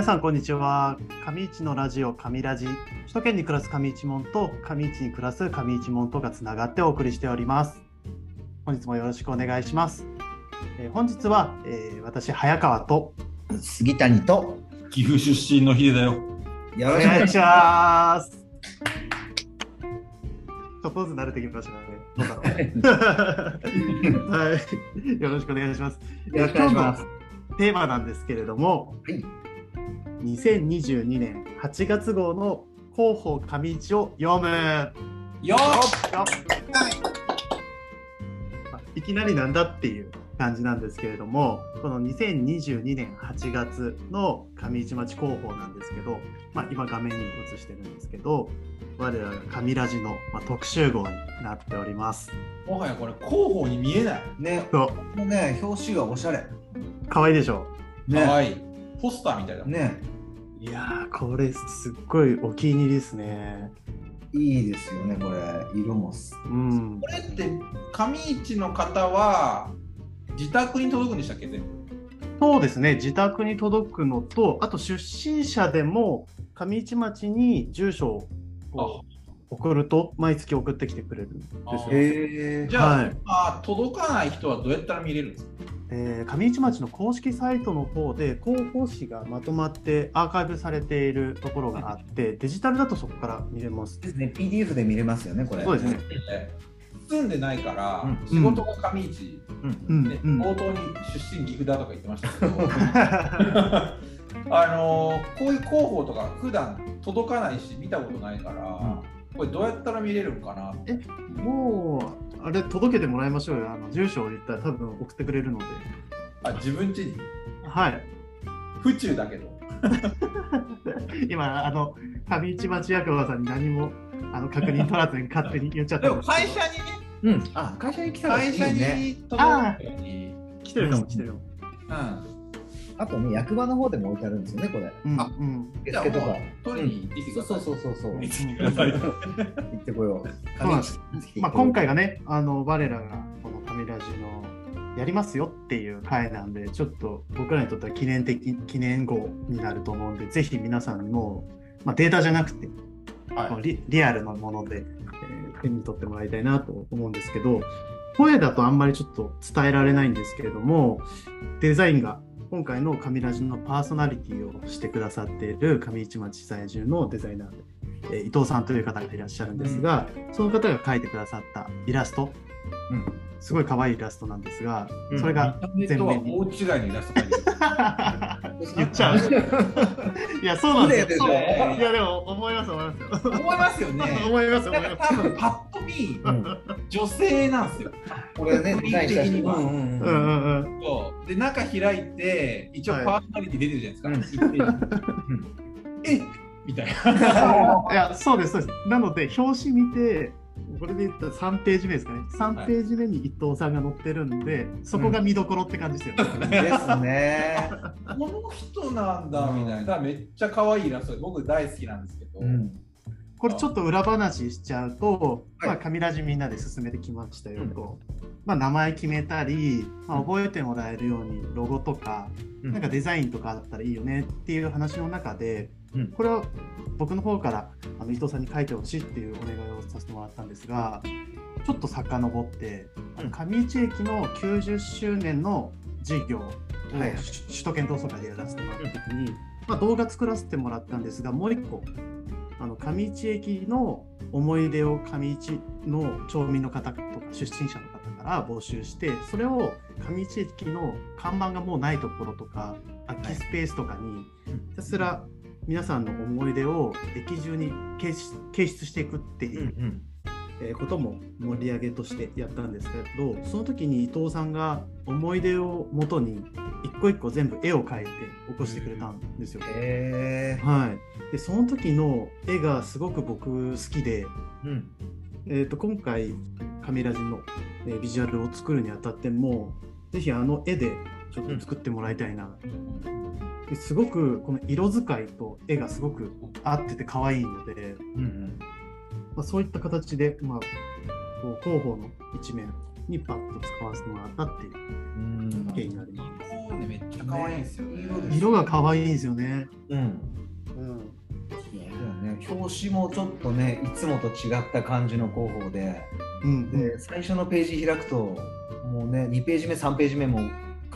皆さんこんにちは。上市のラジオ上ラジ。首都圏に暮らす上市門と上市に暮らす上市門とがつながってお送りしております。本日もよろしくお願いします、えー本日は、えー私早川と杉谷と岐阜出身のヒデだよ。よおろしくお願いします。ちょっとずつ慣れてきましたね。どうだろう。はい。よろしくお願いします。よろしくお願いします。テーマなんですけれども、はい2022年8月号の広報上市を読むよいきなりなんだっていう感じなんですけれどもこの2022年8月の上市町広報なんですけど、まあ、今画面に映してるんですけど我らが上ラジの、まあ、特集号になっております。もはやこれ広報に見えない。ね、そこのね、表紙がおしゃれ。う可愛いでしょ？ね、かわいい。ポスターみたいだ。ね、いやーこれすっごいお気に入りですね。いいですよね、これ。色もす。うんこれって上市の方は自宅に届くんでしたっけ全部そうですね、自宅に届くのと、あと出身者でも上市町に住所を送ると、毎月送ってきてくれるんですよ。じゃあ、はいあ届かない人はどうやったら見れるんですか？えー上市町の公式サイトの方で広報誌がまとまってアーカイブされているところがあって、デジタルだとそこから見れます。ですね、PDF で見れますよね、これ。そうですね。住ん。でないから、うん。仕事が上市、うん。冒頭に出身岐阜だとか言ってましたけど。あのこういう広報とか普段届かないし見たことないから、これどうやったら見れるんかなって。もう、あれ届けてもらいましょうよ。あの住所を言ったら多分送ってくれるので。あ自分家に？はい。府中だけど 今、あの、上市町役場さんに何もあの確認取らずに勝手に言っちゃったでもんですけど会社にねうん。あ、会社に来たらいい会社ね。に届くように、来てるかも来てるかも。うんあとね、役場の方でも置いてあるんですよね、これ。うんあうん。受付とか。取りに行ってきてくそうそうそうそうそう。行っ行てきてくださいってこよう。そうなんです。まあ、今回がね、あの我らがこの神ラジのやりますよっていう回なんで、ちょっと僕らにとっては記念的記念号になると思うんで、ぜひ皆さんにも、まあ、データじゃなくて、はい。リリアルなもので、えー手に取ってもらいたいなと思うんですけど、声だとあんまりちょっと伝えられないんですけれども、デザインが今回の神ラジのパーソナリティをしてくださっている上市町在住のデザイナーで、えー伊藤さんという方がいらっしゃるんですが、その方が描いてくださったイラスト、うん。すごい可愛いイラストなんですが、うん。それが全面に。大違いのイラスト描いてる 言っちゃう。いや、そうなんですよ。いや、でも思います、思いますよ。思いますよね思います、思ないんます。か多分パッと見うん。女性なんですよこれね、デザインした人。うんうんうんうんで中開いて一応はいパーソナリティ出てるじゃないですか、えみたいな いや、そうです、そうです。なので、表紙見て、これで言ったら3ページ目ですかね。3ページ目に伊藤さんが載ってるんで、そこが見どころって感じですよね。ですね。この人なんだみたいなめっちゃ可愛いイラストで僕大好きなんですけど、うん。これちょっと裏話しちゃうと、はいまあ、神ラジみんなで進めてきましたよと。まあ、名前決めたり、まあ、覚えてもらえるようにロゴとか、うんなんかデザインとかだったらいいよねっていう話の中で、うん。これは僕の方からあの伊藤さんに書いてほしいっていうお願いをさせてもらったんですがちょっと遡ってあの上市駅の90周年の事業をはい首首都圏同窓会でやらせてもらった時に、まあ、動画作らせてもらったんですがもう一個あの上市駅の思い出を上市の町民の方とか出身者の方から募集してそれを上市駅の看板がもうないところとか空きスペースとかにひたすら皆さんの思い出を駅中に掲出していくっていう、うん。えーことも盛り上げとしてやったんですけどその時に伊藤さんが思い出をもとに一個一個全部絵を描いて起こしてくれたんですよ。へえ。はい、でその時の絵がすごく僕好きで、うん。えー、と今回神ラジの、えービジュアルを作るにあたってもぜひあの絵でちょっと作ってもらいたいな、ですごくこの色使いと絵がすごく合ってて可愛いので、うん。まあ、そういった形で、まあ、こう広報の一面にパッと使わせてもらったっていううん経緯がありま色ねめっちゃ可愛いんですよね。す。色が可愛いんですよね。うんうん。そうだよね、表紙もちょっとねいつもと違った感じの広報でうん。で最初のページ開くともうね2ページ目3ページ目も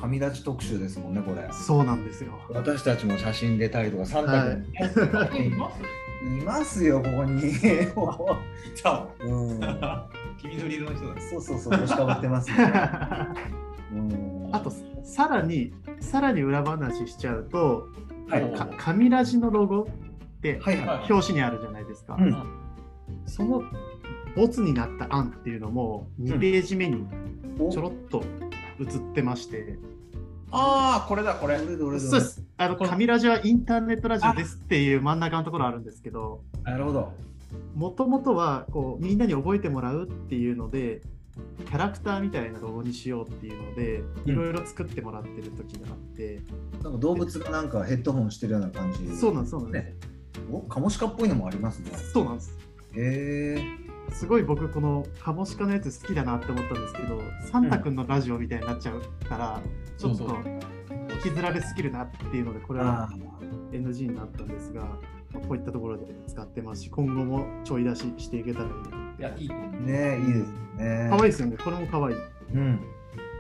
神立ち特集ですもんねこれ。そうなんですよ。私たちも写真出たりとかサンタ君、い。ますいますよここに。じゃあ、うん。黄緑色の人だ。そうそうそう帽子かぶってますね、うん、あとさらにさらに裏話しちゃうと、はい。か紙ラジのロゴってはいはい。はい表紙にあるじゃないですか。うん。そのボツになった案っていうのも2ページ目におちょろっと映ってまして、ああ、これだ、これ。どれどれどれそうです。あの紙ラジはインターネットラジオですっていう真ん中のところあるんですけど、なるほど。もともとはこうみんなに覚えてもらうっていうので、キャラクターみたいなロゴにしようっていうので、うん。いろいろ作ってもらってる時があって、なんか動物がなんかヘッドホンしてるような感じ。そうなんです、そうなんです。ね。おカモシカっぽいのもありますね。そうなんです。へえすごい僕このカモシカのやつ好きだなって思ったんですけど、サンタくんのラジオみたいになっちゃうから、ちょっとそう引きずられすぎるなっていうので、これあは NG になったんですが、まあこういったところで使ってますし、今後もちょい出ししていけたらいいなって。いや、いい。ねいいですね可愛いですよね、これも可愛い。うん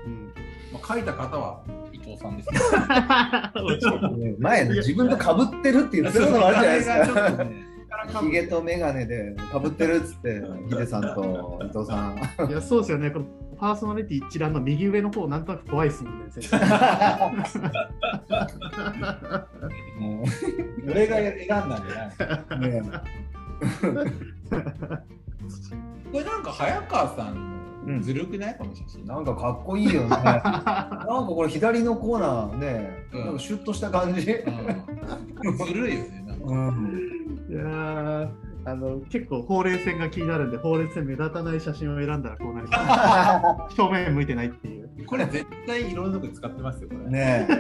うん、まあ、書いた方は伊藤さんですね。前ね自分と被ってるって言ってるのもあるじゃないですか見た目がちょっとねヒゲとメガネで被ってるっつってヒデさんと伊藤さん。いや、そうですよね、このパーソナリティ一覧の右上の方、なんとなく怖いですもんね、先生。も俺が選んだんじゃない。これなんか早川さうんんずるくない？この写真。なんかかっこいいよね なんかこれ左のコーナーね、うんなんかシュッとした感じうんずるいよね。なんかうんいやーあの結構ほうれい線が気になるんで、ほうれい線目立たない写真を選んだらこうなります。正面向いてないっていう。これ絶対いろんなとこ使ってますよ、これ。ねえ。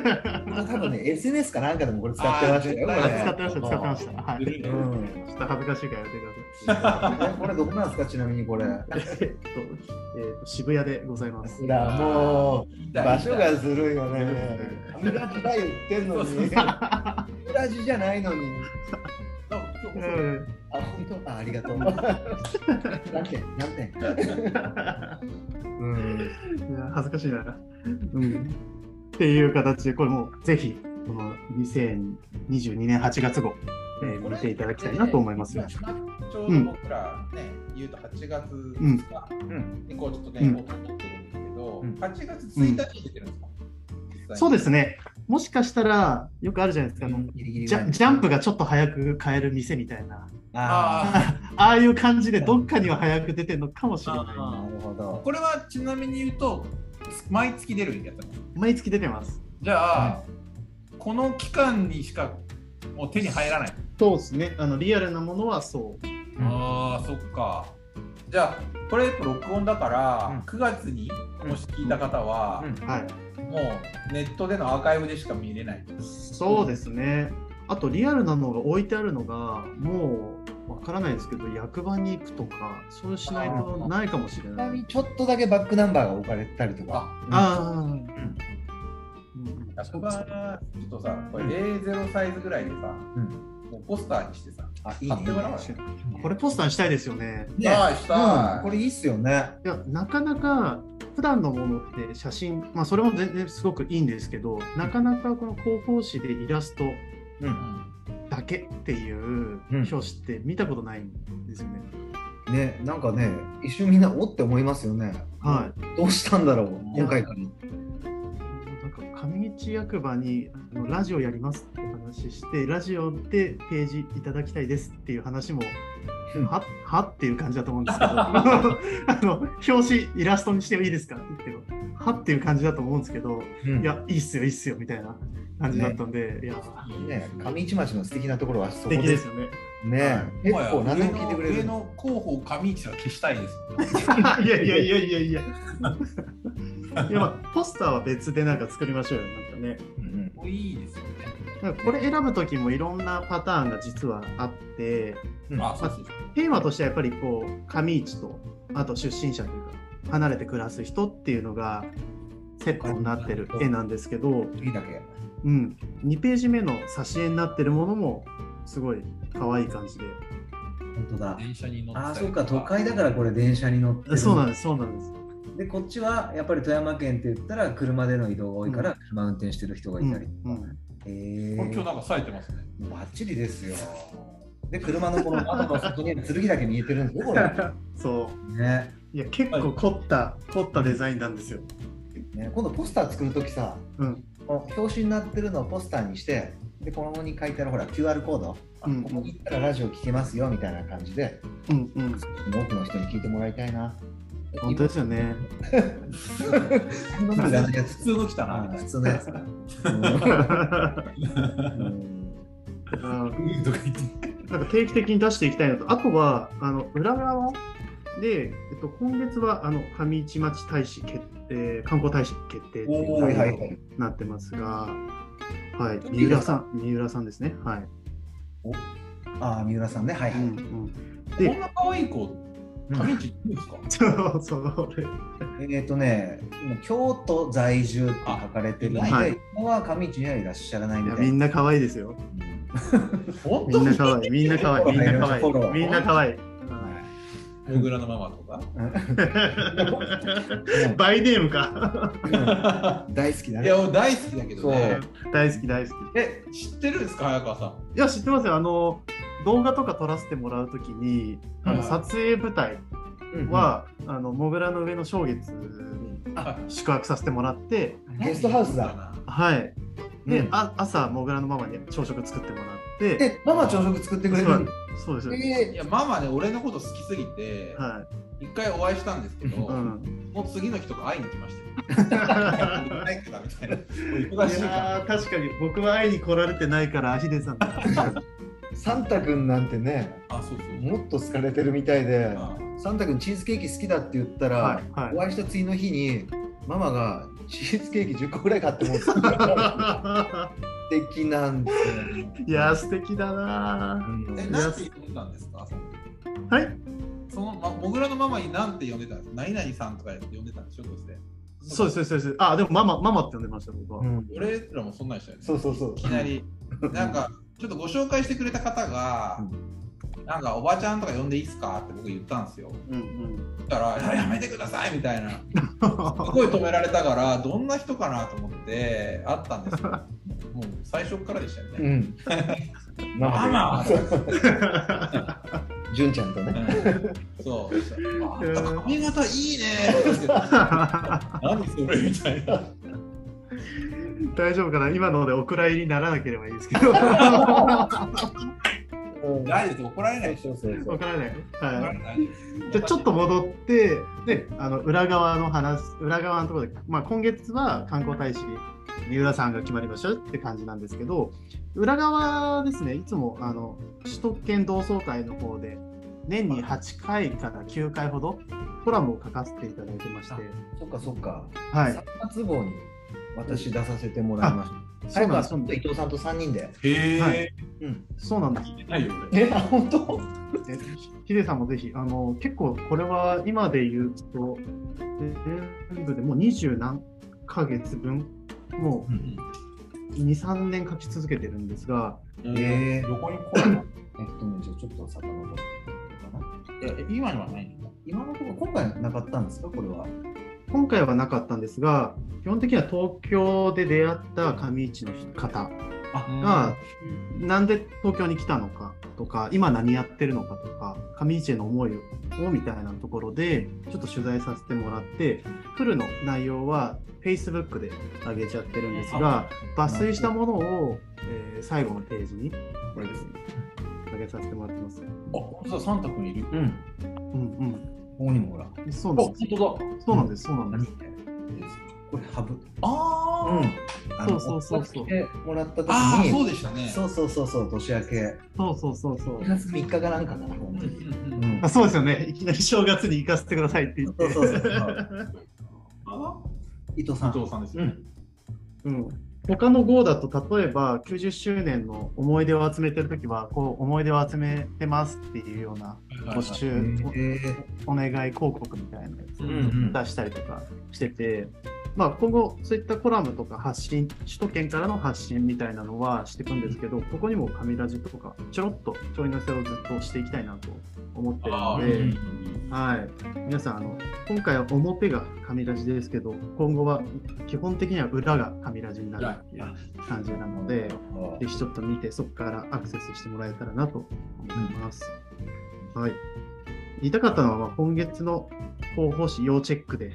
多分ね SNS かなんかでもこれ使ってましたよ使ってました、使ってました。はい。ちょっと恥ずかしいからやめてください。えこれどこなんですかちなみにこれ。えっと、えっと渋谷でございます。ほらもう場所がずるいよね。うんカミラジだ言ってんのに。カミラジじゃないのにうん。あ本当？あありがとう。何点？何点？うん。いや恥ずかしいな。うん。っていう形で、これもぜひ、この2022年8月号、えー見ていただきたいなと思いますよ。ちょうど僕らね、言うと8月2日うん。にこうちょっとね、うん。撮ってるんですけど、うん。8月1日に出てるんですか、そうですね。もしかしたら、よくあるじゃないですか、あのギリギリジャジャンプがちょっと早く買える店みたいな、あああいう感じでどっかには早く出てるのかもしれない。あなるほどこれはちなみに言うと、毎月出るやつなの？毎月出てます。じゃあ、この期間にしかもう手に入らない？そうですね。あのリアルなものはそう。ああ、そっか。じゃあ、これ録音だから、うん9月にもし聞いた方は、うんはい。もうネットでのアーカイブでしか見れない。そうですね。あとリアルなのが置いてあるのが、もうわからないですけど、役場に行くとか、そうしないとないかもしれない。ちょっとだけバックナンバーが置かれたりとかあ、ああ。んうん役場、ちょっとさ、これ A0 サイズぐらいでさ、うんもうポスターにしてさ、あいいね。貼ってもらおうよ。これポスターにしたいですよね。ね。したい。うん。これいいっすよね。いや、なかなか普段のものって写真、まあそれも全然すごくいいんですけど、なかなかこの広報誌でイラストうん。だけっていううん。表紙って見たことないんですよね。ねなんかね一瞬みんなおって思いますよね。はい。どうしたんだろう今回から。なんか上市役場にあのラジオやりますって話して、ラジオでページいただきたいですっていう話も、うん。ははっていう感じだと思うんですけど、あの表紙イラストにしてもいいですかって言っても、はっていう感じだと思うんですけど、うん。いや、いいっすよ、いいっすよみたいな感じだったんで、いや、ね上市町の素敵なところはそ素こで敵ですすよね。ね。結もはや構何でも聞いてくれる上の上の広報上市は消したいです。いやいやいやいやいや。いや、まあ、ポスターは別でなんか作りましょうよ、なんかね。うんもういいですよね。なんかこれ選ぶときもいろんなパターンが実はあって、うんあ、そうそうそう。テーマとしてはやっぱりこう、上市と、あと出身者というか、離れて暮らす人っていうのがセットになってる絵なんですけど、いいだけ。うん、2ページ目の挿絵になってるものもすごい可愛い感じで。本当だ。電車に乗ってあそうか、都会だからこれ電車に乗ってる。そうなんです、そうなんです。で、こっちはやっぱり富山県って言ったら車での移動が多いから、車運転してる人がいたり。うんうんえ今日なんか冴えてますね。バッチリですよ。で、車のこの窓の外に剣だけ見えてるんですよ、これ。そねう。いや、結構凝った、凝ったデザインなんですよ。ね今度ポスター作るときさ、うん。表紙になってるのをポスターにして、で、ここに書いてあるほら QR コード、あうんうんここに行ったらラジオ聞けますよみたいな感じで、うんうん。多くの人に聞いてもらいたいな。本当ですよね。普通の来たな、普通のやつ。定期的に出していきたいのと、あとは、あの裏側で、えっと、今月はあの上市町大使決定、観光大使決定っていはい。なってますが、はい、三浦さん、三浦さん。ですね。はい。ああ、三浦さん。ね、はいはい。うん。うん、こでん、な可愛い子、上市いるんですか？そ うそう、えっ、とね、今京都在住って書かれてるんで、あはい今は上市にはいらっしゃらないみたいみんな可愛いですよ。みんな可愛い、みんな可愛い、みんな可愛い、みんな可愛い。モグラのママとか？バイネームか。大好きだね。いや、俺大好きだけどね。大好き大好き。え、知ってるんですか、早川さん？いや、知ってますよ。あの、動画とか撮らせてもらうときに、あのはい撮影舞台うんは、あの、モグラの上の正月にあ宿泊させてもらって、ゲストハウスだ。はい。で、うんあ朝、モグラのママに朝食作ってもらって、え、ママ朝食作ってくれる？のそうです。えいや、ママね、俺のこと好きすぎて、は一回お会いしたんですけど、い。うん。もう次の日とか会いに来まし たいからみたいな。忙しいいから。やー確かに僕は会いに来られてないからヒデさんサンタ君なんてね、あ、そうそう。もっと好かれてるみたいで、あサンタ君チーズケーキ好きだって言ったら、はいはいお会いした次の日に、ママがチーズケーキ10個ぐらい買って持ってた。素敵なんですよ。いやー素敵だなうんえ、なんて呼んでたんですか？そのーはい？その、ま、モグラのママになんて呼んでたんです？か何々さんとか呼んでたんでしょ？どうして？そうですそうですそうですあでもママママって呼んでました僕は、うん俺らもそんなんでしたよね。そうそうそうい。きなり、なんか、ちょっとご紹介してくれた方が、なんか、おばちゃんとか呼んでいいっすかって僕言ったんですよ。うんうんそしたら、いややめてくださいみたいな。すごい止められたから、どんな人かなと思って、あったんですよ。もう最初からでしたよね。うん。ママ 純ちゃんとね。うんそう。髪型いいね 何それみたいな。大丈夫かな？今のでお蔵入りにならなければいいですけど。大丈夫怒られないでしょ。そうそうそうわからないはいじゃあちょっと戻ってであの裏側の話裏側のところで、まあ、今月は観光大使三浦さんが決まりましたって感じなんですけど裏側ですねいつもあの首都圏同窓会の方で年に8回から9回ほどコラムを書かせていただいてまして、そっかそっか。はい。3月号に私出させてもらいました。そうなんです伊藤さんと3人で。へえ、はいうん。そうなんです。ないよ俺。え、あ、本当？えヒデさんもぜひ、あの結構これは今で言うと、全部でもう二十何ヶ月分、もう2、3年書き続けてるんですが、えーどこに来るの？えっとね、じゃあちょっと遡っかな？いや今のはないの今のところ、今回なかったんですか、これは。今回はなかったんですが、基本的には東京で出会った上市の方が、なんで東京に来たのかとか、今何やってるのかとか、上市への思いをみたいなところで、ちょっと取材させてもらって、フルの内容は Facebook で上げちゃってるんですが、抜粋したものを、えー最後のページに、これですね、上げさせてもらってます。あ、サンタ君いる？うん。うんここにもほら。うん。そうあ、なんです。本当だ。そうなんです。そうなんです。これ、ハブ。あー、あのそうそうそうそうもらった時に、そうでしたね。そうそうそうそう、年明け。そうそうそうそう2。月3日かなんかかな、本当あそうですよね。いきなり正月に行かせてくださいって言って。そうそうそう あ伊藤さん。伊藤さんですよね。うん、他の号だと例えば90周年の思い出を集めてるときはこう思い出を集めてますっていうような募集、えお願い広告みたいなやつううんうん。出したりとかしてて、まあ、今後そういったコラムとか発信首都圏からの発信みたいなのはしていくんですけどここにも紙ラジとかちょろっとちょい乗せをずっとしていきたいなと思ってるあのーで、はい、皆さんあの今回は表が紙ラジですけど今後は基本的には裏が紙ラジになるいう感じなのでーぜひちょっと見てそこからアクセスしてもらえたらなと思います。はい、言いたかったのはまあ今月の広報誌要チェックで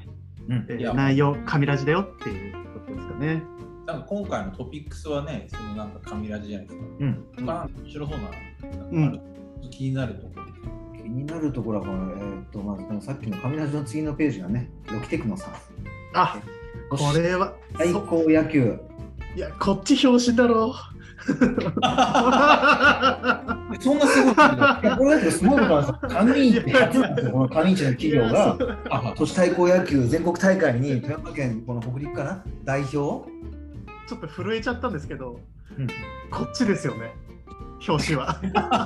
うんえー内容、紙ラジだよっていうことですかね。なんか今回のトピックスはね、そのなんか紙ラジじゃないですか。うん面白そうな、なん気になるところ。気になるところはこの、えーっとまずこのさっきの紙ラジの次のページがね、ロキテクノさん。あこれは、そ最高野球。いや、こっち表紙だろう。そんなすごいことだいやこれだけどすごいことなんですよ。上市って初なんですよ、この上市の企業が。あ都市対抗野球全国大会に富山県この北陸かな？代表、ちょっと震えちゃったんですけど、うんこっちですよね、表紙は。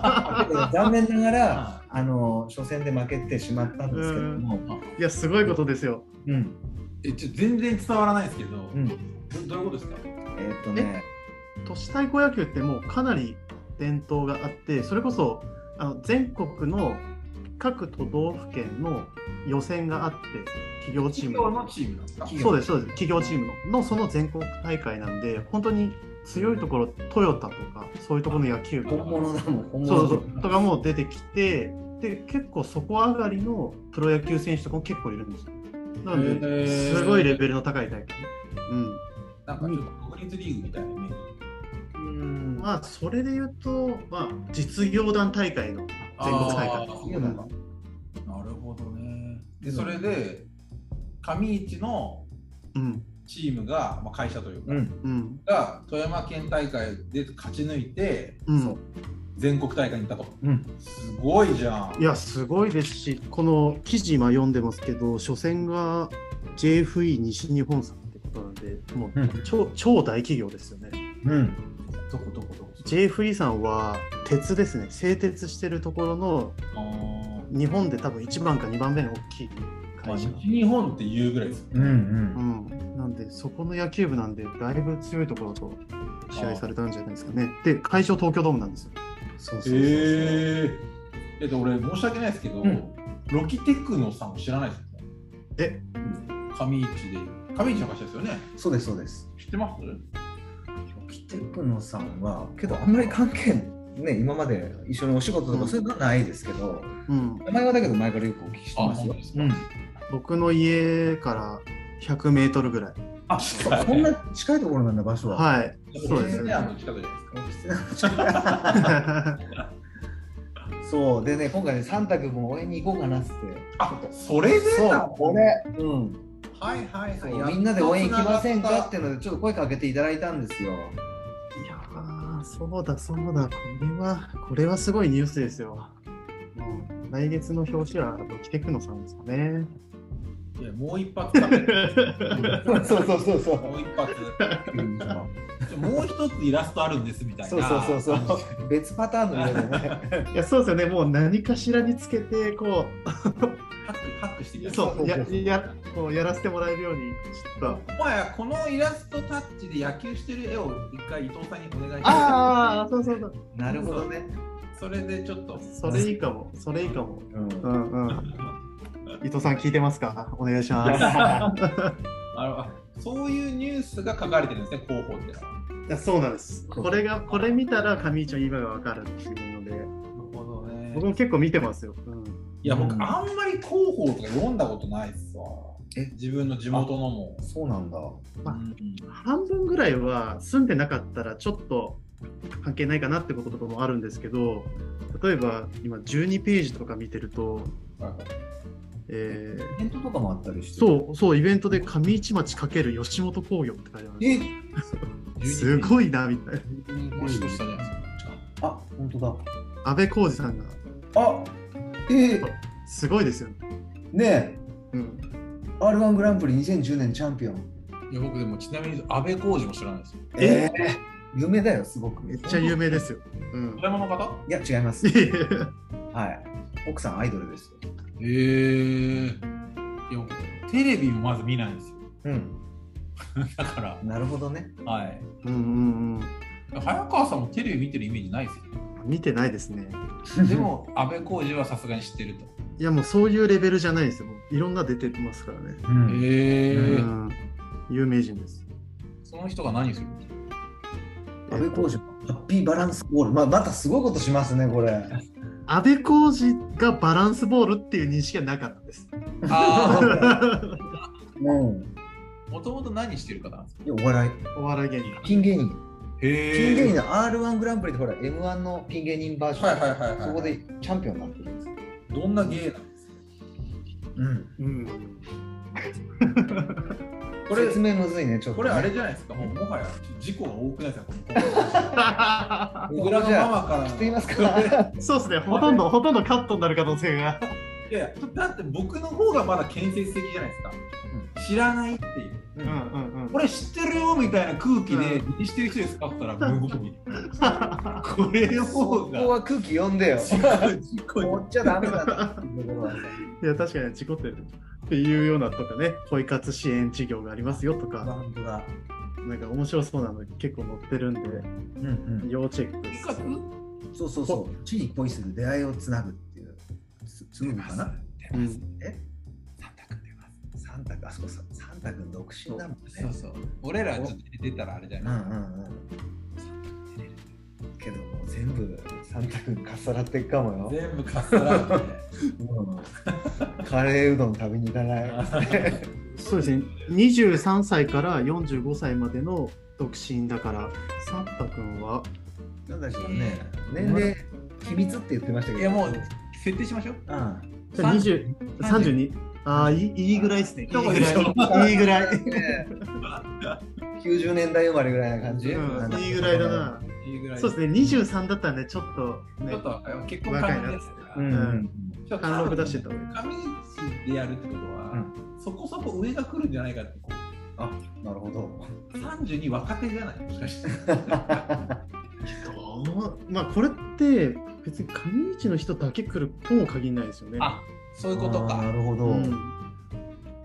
残念ながらあの初戦で負けてしまったんですけれども、いや、すごいことですよ。うんえちょ全然伝わらないですけど、うん、どどういうことですか？えーっとね、都市対抗野球ってもうかなり伝統があって、それこそあの全国の各都道府県の予選があって、企業チーム企業のチームなんですか？企業そうです、そうです。企業チームののその全国大会なんで、本当に強いところ、トヨタとか、そういうところの野球部本物だもん、本物そうそうとかも出てきて、で、結構底上がりのプロ野球選手とかも結構いるんですよ。なのへで、ーすごいレベルの高い大会。うん。なんかちょっと国立リーグみたいなイメージ。うんまあ、それで言うと、まあ、実業団大会の全国大会あーうんなるほどね。で、それで、上市のうん。チームが、まあ、会社というか、うんうん。が富山県大会で勝ち抜いて、うん。全国大会に行ったと。うんすごいじゃん。いや、すごいですし、この記事今読んでますけど、初戦が JFE 西日本さんってことなんで、もううん超,、超大企業ですよね。うんどこどこどこ JFE さんは鉄ですね、製鉄してるところのあー日本で多分1番か2番目の大きいまあ、会社。西日本っていうぐらいですよね。うんうんうん、なんで、そこの野球部なんで、だいぶ強いところと試合されたんじゃないですかね。で、会場東京ドームなんですよ。そうそうそうそうえー、えっと、俺、申し訳ないですけど、うんロキテクノさんを知らないですよね。え、上市で。上市の会社ですよね。そうですそうです。知ってます？ロキテクノさんはけどあんまり関係ね今まで一緒にお仕事とうん。かそういうのはないですけど、うん、名前はだけど前からよくお聞きしてますよ。すか。うん。僕の家から100メートルぐらい。あそそんな近いところなんだ場所は。はい、そうですね。ね。あの近くじゃないですか。失礼な話そう。でね今回ねサンタ君も応援に行こうかなっつって。あ、それでそうだ。これうんはいはいそはい。うみんなで応援行きませんかっていうのでちょっと声かけていただいたんですよいやーそうだそうだ、これは、これはすごいニュースですよ。もう来月の表紙はロキテクノさんですかね。いやもう一発 そうそうそうそうもう一発。うんもう一つイラストあるんですみたいな。そうそうそうそう別パターンの色でね いや、そうですよね。もう何かしらにつけて、こハックハックして。そう、ややこうやらせてもらえるように、ちょっと。お前このイラストタッチで野球してる絵を一回伊藤さんにお願いしああ、そうそうそう。なるほどねそれでちょっと。それいいかも、それいいかも。うんうんうん。伊藤さん聞いてますか？お願いします。あのそういうニュースが書かれてるんですね、広報ってやそうなんです。これが、これ見たら上市の今がわかるっていうので、なるほどね僕も結構見てますよ。うん、いや、僕、うん。あんまり広報とか読んだことないっすわ。え？自分の地元のも。そうなんだ。まあうん半分ぐらいは住んでなかったらちょっと関係ないかなってこととかもあるんですけど、例えば今12ページとか見てると、えーイベントとかもあったりしてそう、そう、イベントで上市町×吉本興業って書いてあるす。すごいな、みたいな。あ本当だ。安倍浩二さんが、あえー、すごいですよね。ねうん、え R1 グランプリ2010年チャンピオンいや僕でもちなみに安倍浩二も知らないですよ。えー、有名だよすごくめっちゃ有名ですよ。うん富。山の方？いや違いますはい奥さんアイドルですよ。へえいやテレビもまず見ないんですようん。だからなるほどね。はいうんうん早川さんもテレビ見てるイメージないですようん。見てないですね。でも 安倍浩二はさすがに知ってるといやもうそういうレベルじゃないですよ。もういろんな出てますからね。うん。へえうん。有名人です。その人が何する？んですか安倍浩二のハッピーバランスボール。まあ、またすごいことしますね、これ。安倍浩二がバランスボールっていう認識はなかったです。あ うん。あもともと何してる方なんですか？いや、お笑い。お笑い芸人。ピン芸人。へピン芸人の R1 グランプリでほら、M1 のピン芸人バージョン。はいはいはいはいそこでチャンピオンになってるんです。どんな芸なんですか？うん。うん。これ説明むずいね、ちょっと、これあれじゃないですか？もうもはや事故が多くないですか？このこ 僕らのこじゃあ、ママからの知っていますか？そうですね。ほとんど、ほとんどカットになる可能性が。いやいやだって僕の方がまだ建設的じゃないですか、知らないっていううんうんうん。これ知ってるよみたいな空気で気にしてる人ですかって言ったら無語に これのそ方がこは空気読んでよ。事故に持っちゃダメだなっていうところはさ。いや、確かに事故ってる。っていうようなとかね、ポイ活支援事業がありますよとか、本当だ。なんか面白そうなの結構載ってるんで、うんうん。要チェックです。活？そうそうそう。地に恋する出会いをつなぐっていう。つつむかなうんえ？サンタあそこさサンタ君独身だもんね。そうそう俺らちょっと出たらあれじゃうんない、うんうん。けどもう全部サンタ君かっさらっていくかもよ。全部かっさらってうんカレーうどん食べに行かない。そうですね、23歳から45歳までの独身だから、サンタ君は、なんだしょうね。年齢秘密って言ってましたけど。いやもう設定しましょううん。じゃあ20 32、ああ、いいいいぐらいですね。いいぐらい。いいぐらい。ね90年代生まれぐらいな感じ？うんいいぐらいだな。いいぐらいそうですね、23だったらね、ちょっと、ねちょっ、と結婚関係ですから、うんうん。ちょっと貫禄出してた。上市でやるってことは、そこそこ上が来るんじゃないかってこあ、なるほど。う32若手じゃない？もしかして どうまあ、これって、別に上市の人だけ来るとも限らないですよね。あそういうことかなるほど。いうん、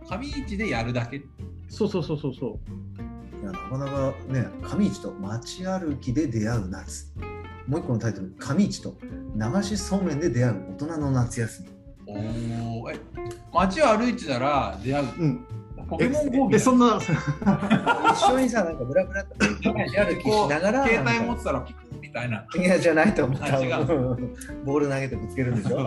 上市でやるだけそうそうそうそうそう。やなかなかね、上市と街歩きで出会う夏。もう一個のタイトル、上市と流しそうめんで出会う大人の夏休み。おおえ街を歩いてたら出会ううん。ポケモン GO みそんな、一緒にさ、なんかブラブラっ 歩きしながら、携帯持ってたらピクッみたいないやじゃないと思った。あ違うボール投げてぶつけるんでしょ？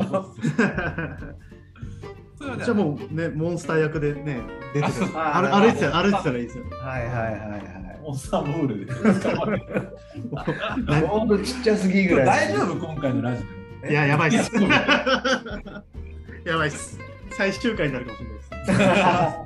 じゃあもうね、モンスター役でね、出てくる。あ歩歩いてたら、歩いてたらいいですよ。はいはいはいはい。モンスターボールでほんとちっちゃすぎぐらい。大丈夫？今回のラジいや、やばいっす。い やばいっす。最終回になるかもしれないです。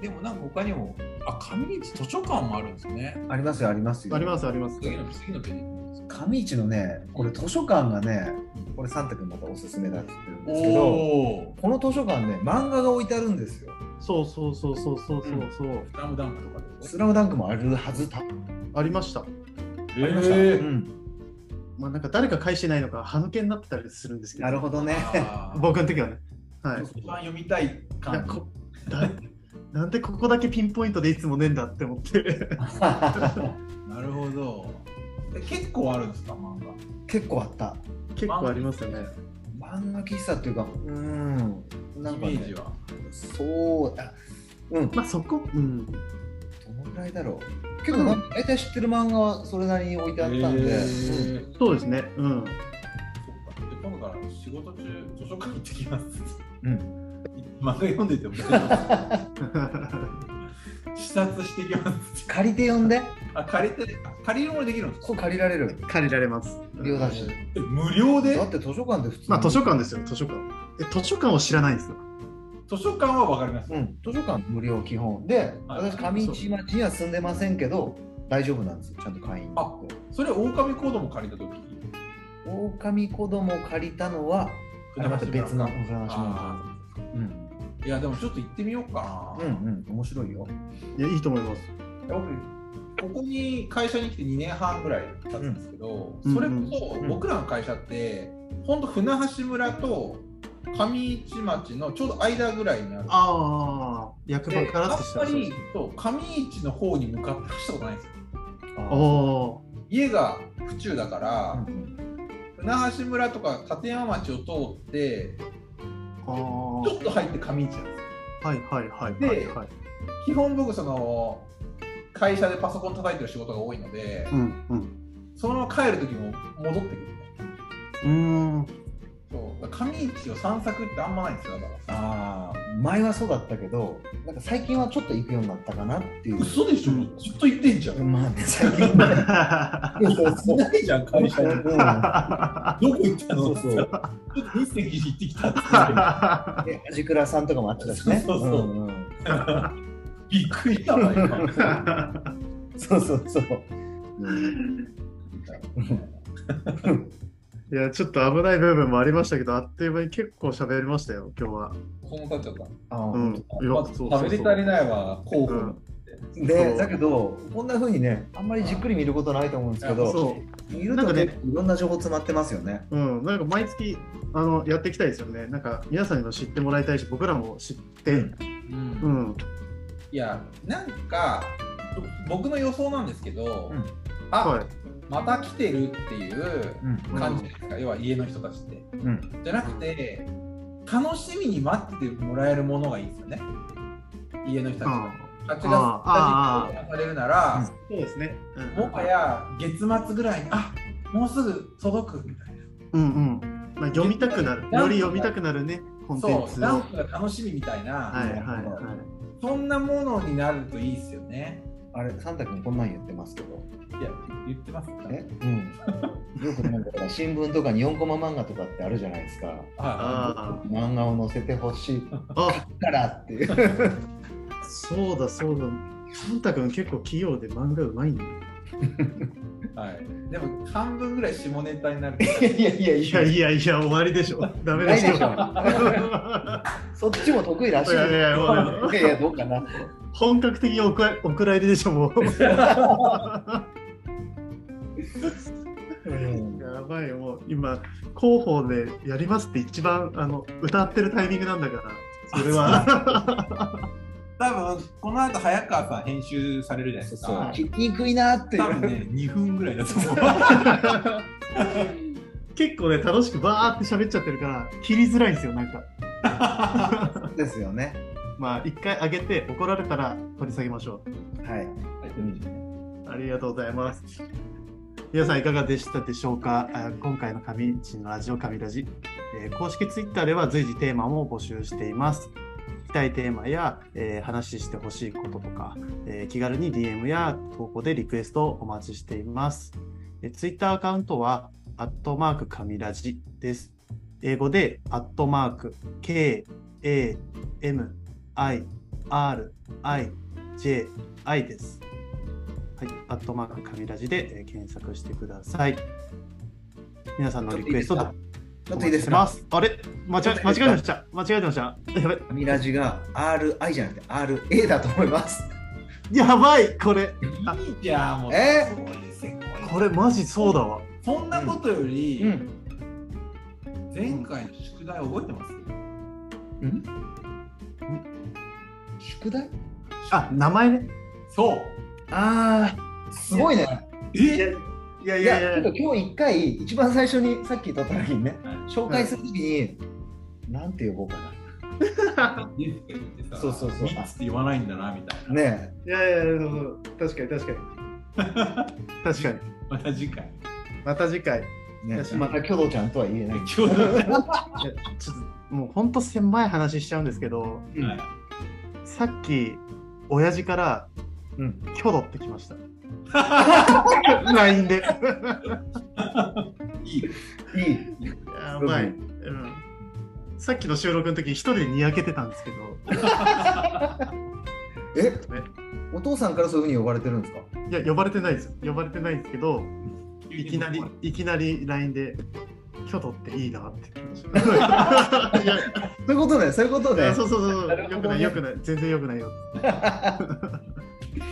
オ でもなんか他にもあ上市図書館もあるんですねありますよありますよ。あります、あります。次の次のページ上市のね、これ図書館がね、これサンタ君またおすすめだって言ってるんですけど、この図書館ね、漫画が置いてあるんですよ。そうそうそうそうそうそうそう。スラムダンクとかでスラムダンクもあるはずた。ありました。えありました。ーうん。まあなんか誰か返してないのか、歯抜けになってたりするんですけど。なるほどね。僕の時はね。はい。一番読みたい感じこだなんでここだけピンポイントでいつもねえんだって思って。なるほどえ結構あるんですか漫画？結構あった。結構ありますよね。漫画喫茶っていうか、うーん。なんか、ねイメージ、は？そう、あうん、まあそこ、うん。どのぐらいだろう。結構なんか大体知ってる漫画はそれなりに置いてあったんで、へうんーそうですね。うん。そっかで今度から仕事中図書館行ってきますうん。漫画読んでても視察してきます。借りて読んで、あ借りてあ借りるものできるんですそう借りられる。借りられます。無料だし。え無料で？だって図書館で普通に。まあ図書館ですよ、図書館。え、図書館を知らないんですよ。図書館はわかります、うん、図書館無料基本。で、はい。私上市町には住んでませんけど大丈夫なんですよ。ちゃんと会員に。あそれ狼子供借りた時？狼子供借りたのはあれまた別のあいやでもちょっと行ってみようかな、うんうん面白いよ。いや、いいと思います。僕ここに会社に来て2年半ぐらい経つんですけど、うんそれこそうん僕らの会社って、ほんと船橋村と上市町のちょうど間ぐらいにある。ああ、役場でからってあんまりそう上市の方に向かって走ったことないんですよ。おお家が府中だから、うん船橋村とか立山町を通って、ちょっと入って上市なんですよ。あ。はいはいはいではいはい。基本僕その会社でパソコン叩いてる仕事が多いので、うんうん。そのまま帰る時も戻ってくるうーん。上市を散策ってあんまないんですよだから。ああ前はそうだったけどなんか最近はちょっと行くようになったかなっていう。嘘でしょ、うん。ずっと言ってんじゃん、まあね最近はね。そうそういないじゃん会社に。うん。どこ行ったの？そうそう。ちょっと日石に行ってきたって 味倉さんとかもあっちだしね。そうそうそう。んうん。びっくりしたわ今。そうそうそう、うんいや、ちょっと危ない部分もありましたけど、あっという間に結構喋りましたよ、今日は。この経っちゃったあーうん。いやまずそうそうそう食べれ足りないわ候補、うんでだけどこんな風にねあんまりじっくり見ることないと思うんですけどそ見るなんかねとねいろんな情報詰まってますよねう。うん。なんか毎月、あの、やっていきたいですよね。なんか、皆さんにも知ってもらいたいし、僕らも知って、うんうん。いやなんか僕の予想なんですけど、うんあ、はい。また来てるっていううん。感じですか、要は家の人たちって。うん。じゃなくて楽しみに待ってもらえるものがいいですよね。家の人たち。が8月あ1日にされるならそうですね。もはや月末ぐらいにあもうすぐ届くみたいうんうん。まあ、読みたくなる。より読みたくなるね、コンなテンツを。そうダンはプが楽しみみたいな、いはいはい。そんなものになるといいですよねあれサンタ君こんなん言ってますけど。いや言ってますかえ？うん。よくなんか新聞とかに4コマ漫画とかってあるじゃないですか。はあ。漫画を載せてほしい。あ。あ、からっていう。そうだそうだ。サンタ君結構器用で漫画うまいんだ。い、はい、でも半分ぐらい下ネタになる。いやいやいや。いいやいやいや、終わりでしょ。ダメでしょ。そっちも得意らしい。いやいやもういやいやどうかな。本格的にお蔵お蔵入りでしょ、もう。うん。やばいよ、もう今、広報でやりますって一番あの歌ってるタイミングなんだから、それは。多分この後早川さん編集されるじゃないですそうか聞きにくいなっていう。多分ね2分ぐらいだと思う。結構ね、楽しくバーって喋っちゃってるから、切りづらいんですよ、なんか。ですよね。まあ、一回上げて怒られたら取り下げましょはい、う。ありがとうございます。皆さんいかがでしたでしょうか？あ今回の神市のラジオ神ラジ、えー公式ツイッターでは随時テーマも募集しています。きたいテーマや、えー話してほしいこととか、えー気軽に DM や投稿でリクエストをお待ちしています。ツイッター Twitter アカウントは、アットマーク神ラジです。英語で、アットマーク K, A, M, I, R, I, J, I です。はい、アットマーク神ラジで、え検索してください。皆さんのリクエストちょっといいですか？あれ間違え間違えてました。間違えてました。やばい。ミラジが RI じゃなくて RA だと思いますやばいこれ、いいじゃんもうえすごいせこれマジそうだわ。そんなことより、うん前回の宿題覚えてます、うん宿題あ、名前ね。そうああすごいねいやえいやいやいやちょっと今日一回一番最初にさっき撮った時にね紹介するときに、なんて呼ぼうか そうそうそう。3つって言わないんだなみたいな。ねいやいやいやそうそう確かに確かに。な 確かに。また次回。また次回。え。ねまたキョドちゃんとは言えない。ちょっともうほんと狭い話しちゃうんですけど、さっき、親父から、うん。キョドってきました。LINE で。いいいい。やばい、うん。さっきの収録の時一人でにやけてたんですけど、え？ねお父さんからそういうふうに呼ばれてるんですか？いや、呼ばれてないです。呼ばれてないんですけど、いきなり、いきなり LINE で、キョドっていいなってそういうことねそういうことね。そうそうそう、よくない、よくない、全然よくないよ。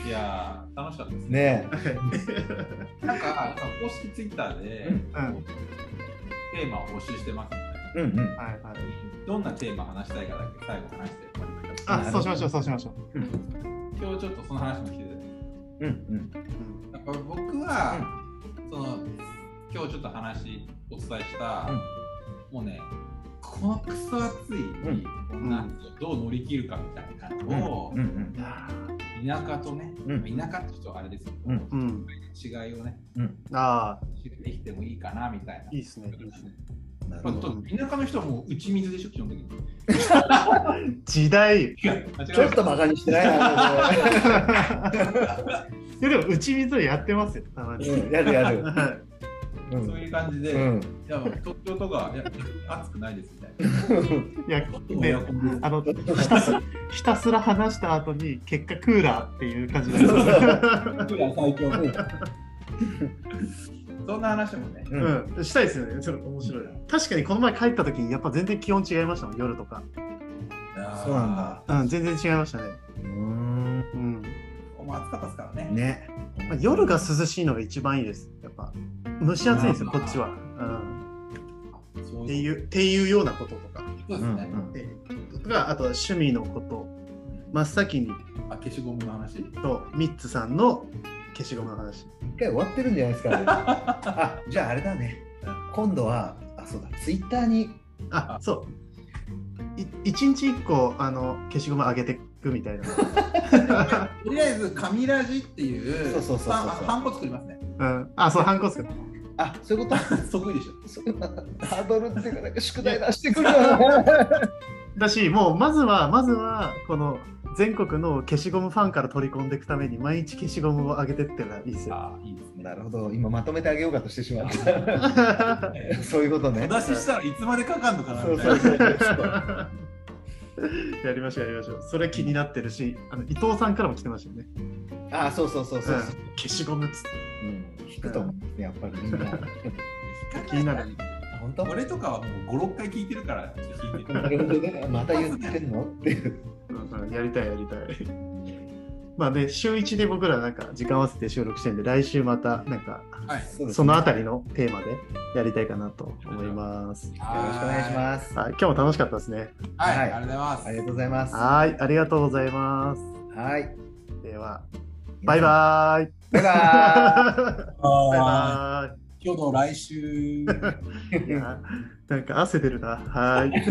いやー楽しかったですね なんか公式ツイッターでうん、テーマを募集してますのでうんうん。はいはい。どんなテーマ話したいかだけ最後話して終わりましょう。あ、そうしましょう、そうしましょう。今日ちょっとその話もしてて、うんうん。やっぱ僕は、その今日ちょっと話お伝えした、もうね、このクソ暑い、うんどう乗り切るかみたいなのを、うんうん田舎とね、うん田舎って人はあれですよ、うんうん。違いをね、ああ、知ってきてもいいかなみたいな。いいっすね。いいっすね。なるまあほど。と田舎の人はもう打ち水でしょ、基本的に。時代。ちょっとバカにしてないな。や、でも、打ち水はやってますよ、たまに。うんやるやる。はいうんそういう感じで、うん。いや東京とかいや暑くないですみたいいや、な。ねあのひたすひたすら話した後に結果クーラーっていう感じです。クーラー最強。そんな話もね。うんうん、したいですよね。ちょっと面白い。確かにこの前帰った時にやっぱ全然気温違いましたもん、夜とか。そうなんだ。うん、全然違いましたね。うーん。うん。もう暑かったですからね。ね。まあ、夜が涼しいのが一番いいです。やっぱ蒸し暑いんですよ、こっちは。うん。っていう、っていうようなこととか。あとは趣味のこと。真っ先にあ消しゴムの話。とミッツさんの消しゴムの話。一回終わってるんじゃないですか。あ、じゃああれだね。今度は、あ、そうだ、ツイッターに。あ、あそう。い一日一個あの消しゴム上げていくみたいな。とりあえず、紙ラジっていう、そうそうそうそうハンハンコ作りますね。うん、あ、そう、ハンコですか。あ、そういうこと？得意でしょ。そういうハードルっていうか、なんか宿題出してくるよな。だし、もうまずは、まずは、この全国の消しゴムファンから取り込んでいくために、毎日消しゴムを上げてってのがいいですよ。あいいですね。なるほど、今まとめてあげようかとしてしまった。そういうことね。お出ししたらいつまでかかんのかなそうみたいな。そうそうそう。やりましょう、やりましょう。それ気になってるし、あの伊藤さんからも来てましたよね。あ、そうそうそうそううん消しゴムっつって。うん。引くと思うんですね、やっぱりみんな。気になる。本当？俺とかはもう5、6回聞いてるから、聞いてる。なるほどね。また言ってんの？っていう。やりたい、やりたい。まあね、週1で僕らなんか時間合わせて収録してるんで、来週またなんかはい。そのあたりのテーマでやりたいかなと思います。よろしくお願いします。はい、今日も楽しかったですね。はい。はいありがとうございます。ありがとうございます。はい、ありがとうございます。はい。では、バイバーイ。バイババイあバー今日の来週。なんか汗出るな。はい。